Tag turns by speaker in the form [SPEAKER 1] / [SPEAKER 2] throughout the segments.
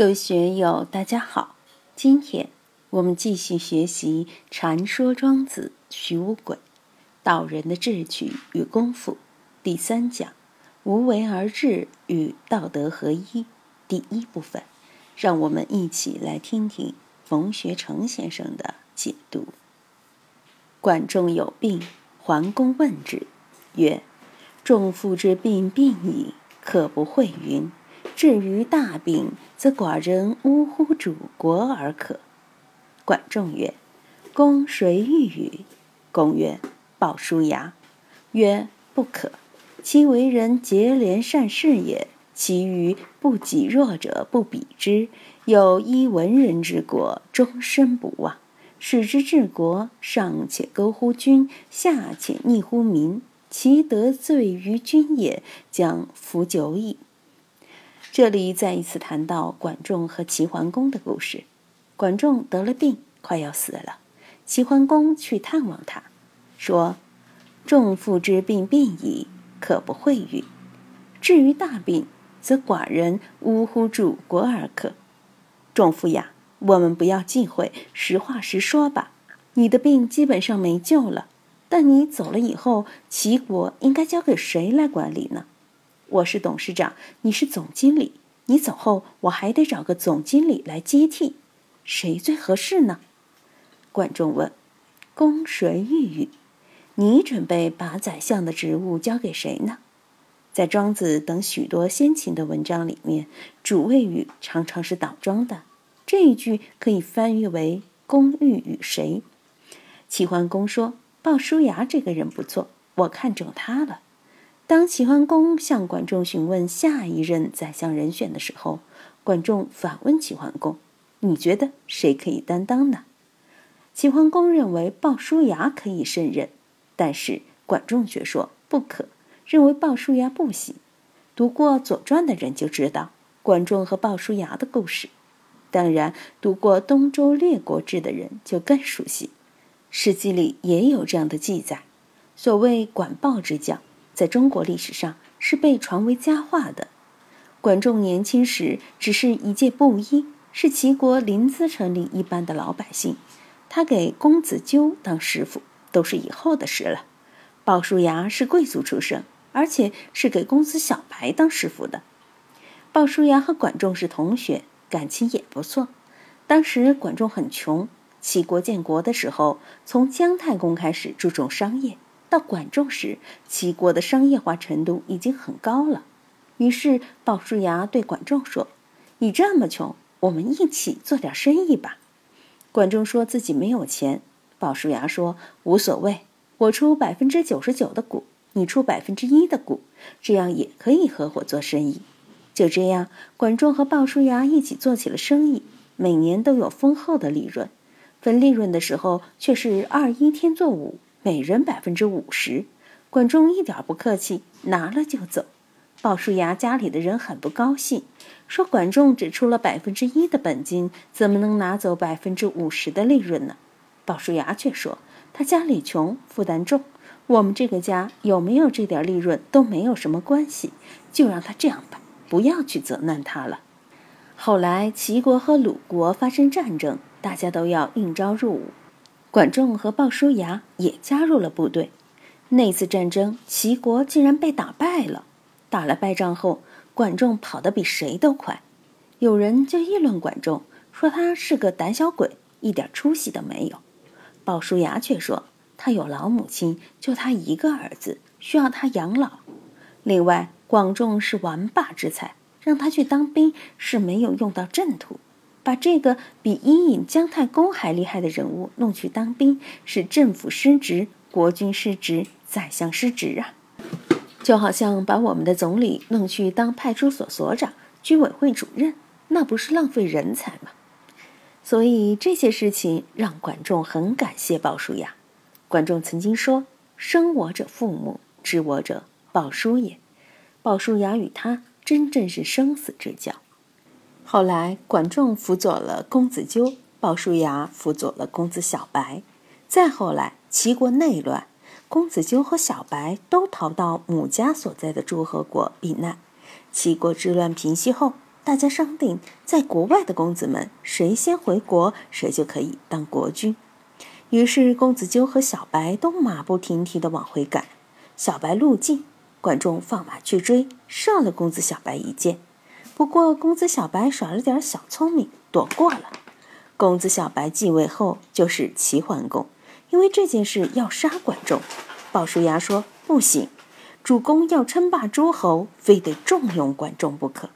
[SPEAKER 1] 各位学友，大家好！今天我们继续学习《传说庄子·徐无鬼》，道人的智取与功夫第三讲“无为而治与道德合一”第一部分。让我们一起来听听冯学成先生的解读。管仲有病，桓公问之，曰：“仲父之病，病矣，可不讳云。”至于大病，则寡人呜呼主国而可。管仲曰：“公谁欲与？”公曰：“鲍叔牙。”曰：“不可。其为人节廉善事也。其余不己弱者不比之。有一文人之国，终身不忘。使之治国，上且歌乎君，下且逆乎民。其得罪于君也，将服久矣。”这里再一次谈到管仲和齐桓公的故事。管仲得了病，快要死了。齐桓公去探望他，说：“仲父之病，病矣，可不会愈。至于大病，则寡人呜呼主国而可。”仲父呀，我们不要忌讳，实话实说吧。你的病基本上没救了，但你走了以后，齐国应该交给谁来管理呢？我是董事长，你是总经理。你走后，我还得找个总经理来接替，谁最合适呢？管仲问：“公谁欲与？你准备把宰相的职务交给谁呢？”在庄子等许多先秦的文章里面，主谓语常常是倒装的。这一句可以翻译为“公欲与谁？”齐桓公说：“鲍叔牙这个人不错，我看中他了。”当齐桓公向管仲询问下一任宰相人选的时候，管仲反问齐桓公：“你觉得谁可以担当呢？”齐桓公认为鲍叔牙可以胜任，但是管仲却说不可，认为鲍叔牙不行。读过《左传》的人就知道管仲和鲍叔牙的故事，当然读过《东周列国志》的人就更熟悉，《史记》里也有这样的记载。所谓管鲍之将。在中国历史上是被传为佳话的。管仲年轻时只是一介布衣，是齐国临淄城里一般的老百姓。他给公子纠当师傅，都是以后的事了。鲍叔牙是贵族出身，而且是给公子小白当师傅的。鲍叔牙和管仲是同学，感情也不错。当时管仲很穷，齐国建国的时候，从姜太公开始注重商业。到管仲时，齐国的商业化程度已经很高了。于是鲍叔牙对管仲说：“你这么穷，我们一起做点生意吧。”管仲说自己没有钱。鲍叔牙说：“无所谓，我出百分之九十九的股，你出百分之一的股，这样也可以合伙做生意。”就这样，管仲和鲍叔牙一起做起了生意，每年都有丰厚的利润。分利润的时候，却是二一天作五。每人百分之五十，管仲一点不客气，拿了就走。鲍叔牙家里的人很不高兴，说管仲只出了百分之一的本金，怎么能拿走百分之五十的利润呢？鲍叔牙却说他家里穷，负担重，我们这个家有没有这点利润都没有什么关系，就让他这样吧，不要去责难他了。后来齐国和鲁国发生战争，大家都要应召入伍。管仲和鲍叔牙也加入了部队。那次战争，齐国竟然被打败了。打了败仗后，管仲跑得比谁都快。有人就议论管仲，说他是个胆小鬼，一点出息都没有。鲍叔牙却说，他有老母亲，就他一个儿子，需要他养老。另外，管仲是王霸之才，让他去当兵是没有用到正途。把这个比伊尹、姜太公还厉害的人物弄去当兵，是政府失职、国君失职、宰相失职啊！就好像把我们的总理弄去当派出所所长、居委会主任，那不是浪费人才吗？所以这些事情让管仲很感谢鲍叔牙。管仲曾经说：“生我者父母，知我者鲍叔也。”鲍叔牙与他真正是生死之交。后来，管仲辅佐了公子纠，鲍叔牙辅佐了公子小白。再后来，齐国内乱，公子纠和小白都逃到母家所在的诸侯国避难。齐国之乱平息后，大家商定，在国外的公子们谁先回国，谁就可以当国君。于是，公子纠和小白都马不停蹄地往回赶。小白路近，管仲放马去追，射了公子小白一箭。不过，公子小白耍了点小聪明，躲过了。公子小白继位后就是齐桓公，因为这件事要杀管仲。鲍叔牙说：“不行，主公要称霸诸侯，非得重用管仲不可。”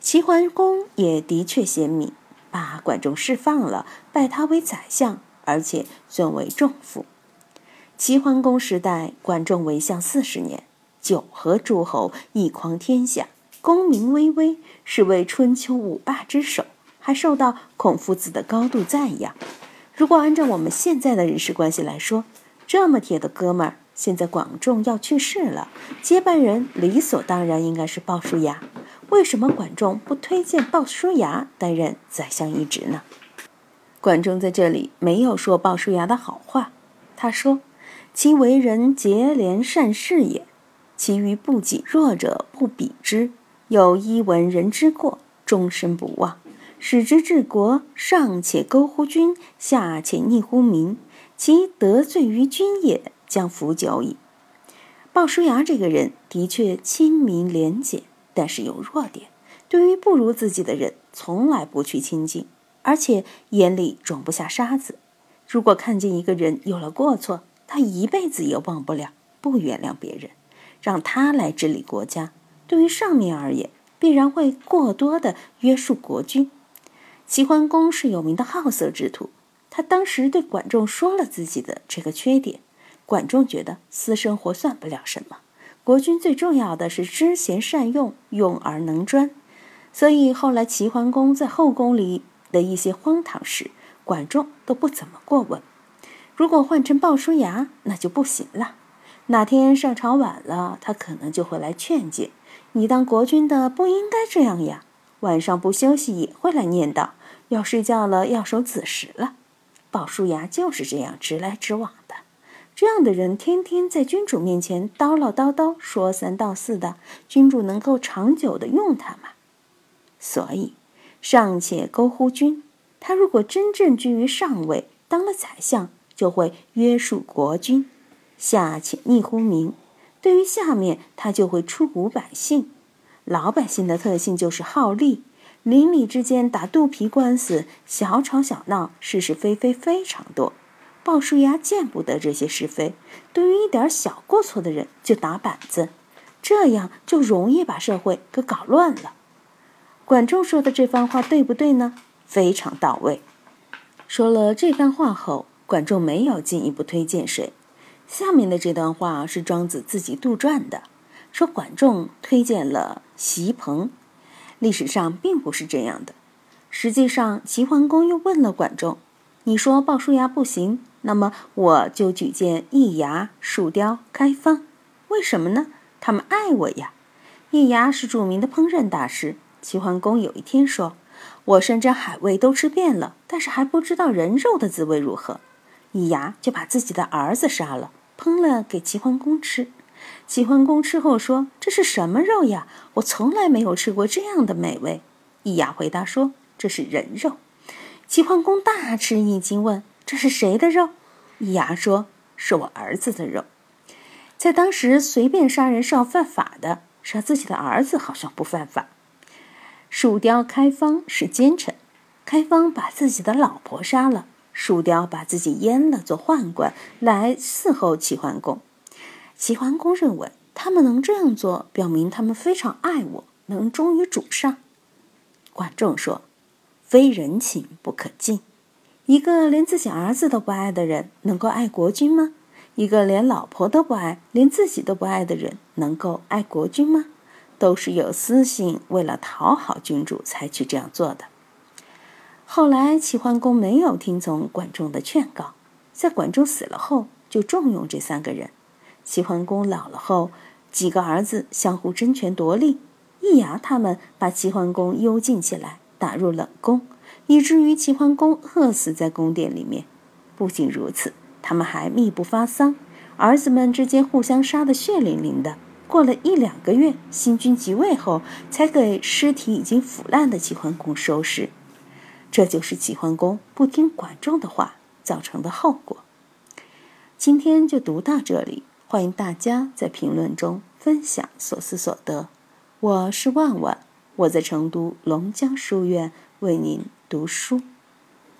[SPEAKER 1] 齐桓公也的确贤明，把管仲释放了，拜他为宰相，而且尊为仲父。齐桓公时代，管仲为相四十年，九合诸侯，一匡天下，功名巍巍，是为春秋五霸之首，还受到孔夫子的高度赞扬。如果按照我们现在的人事关系来说，这么铁的哥们儿，现在管仲要去世了，接班人理所当然应该是鲍叔牙。为什么管仲不推荐鲍叔牙担任宰相一职呢？管仲在这里没有说鲍叔牙的好话，他说：“其为人节廉善事也，其余不己弱者不比之。有一闻人之过，终身不忘，使之治国，上且勾乎君，下且逆乎民，其得罪于君也，将服久矣。”鲍叔牙这个人的确亲民廉洁。但是有弱点，对于不如自己的人，从来不去亲近，而且眼里装不下沙子。如果看见一个人有了过错，他一辈子也忘不了，不原谅别人，让他来治理国家，对于上面而言，必然会过多的约束国君。齐桓公是有名的好色之徒，他当时对管仲说了自己的这个缺点，管仲觉得私生活算不了什么。国君最重要的是知贤善用，用而能专。所以后来齐桓公在后宫里的一些荒唐事，管仲都不怎么过问。如果换成鲍叔牙，那就不行了。哪天上朝晚了，他可能就会来劝谏：“你当国君的不应该这样呀。”晚上不休息也会来念叨：“要睡觉了，要守子时了。”鲍叔牙就是这样直来直往的。这样的人天天在君主面前叨唠叨叨，说三道四的，君主能够长久的用他吗？所以，上且勾乎君，他如果真正居于上位，当了宰相，就会约束国君；下且逆乎民，对于下面，他就会出乎百姓。老百姓的特性就是好利，邻里之间打肚皮官司，小吵小闹，是是非非非常多。鲍叔牙见不得这些是非，对于一点小过错的人就打板子，这样就容易把社会给搞乱了。管仲说的这番话对不对呢？非常到位。说了这番话后，管仲没有进一步推荐谁。下面的这段话是庄子自己杜撰的，说管仲推荐了席鹏，历史上并不是这样的。实际上，齐桓公又问了管仲：“你说鲍叔牙不行？”那么我就举荐易牙、树雕、开方，为什么呢？他们爱我呀。易牙是著名的烹饪大师。齐桓公有一天说：“我山珍海味都吃遍了，但是还不知道人肉的滋味如何。”易牙就把自己的儿子杀了，烹了给齐桓公吃。齐桓公吃后说：“这是什么肉呀？我从来没有吃过这样的美味。”易牙回答说：“这是人肉。”齐桓公大吃一惊，问。这是谁的肉？易牙说：“是我儿子的肉。”在当时，随便杀人是要犯法的，杀自己的儿子好像不犯法。树雕开方是奸臣，开方把自己的老婆杀了，树雕把自己阉了做宦官来伺候齐桓公。齐桓公认为他们能这样做，表明他们非常爱我，能忠于主上。管仲说：“非人情不可近。”一个连自己儿子都不爱的人，能够爱国君吗？一个连老婆都不爱，连自己都不爱的人，能够爱国君吗？都是有私心，为了讨好君主才去这样做的。后来齐桓公没有听从管仲的劝告，在管仲死了后，就重用这三个人。齐桓公老了后，几个儿子相互争权夺利，易牙他们把齐桓公幽禁起来，打入冷宫。以至于齐桓公饿死在宫殿里面。不仅如此，他们还密不发丧，儿子们之间互相杀得血淋淋的。过了一两个月，新君即位后，才给尸体已经腐烂的齐桓公收拾。这就是齐桓公不听管仲的话造成的后果。今天就读到这里，欢迎大家在评论中分享所思所得。我是万万，我在成都龙江书院为您读书。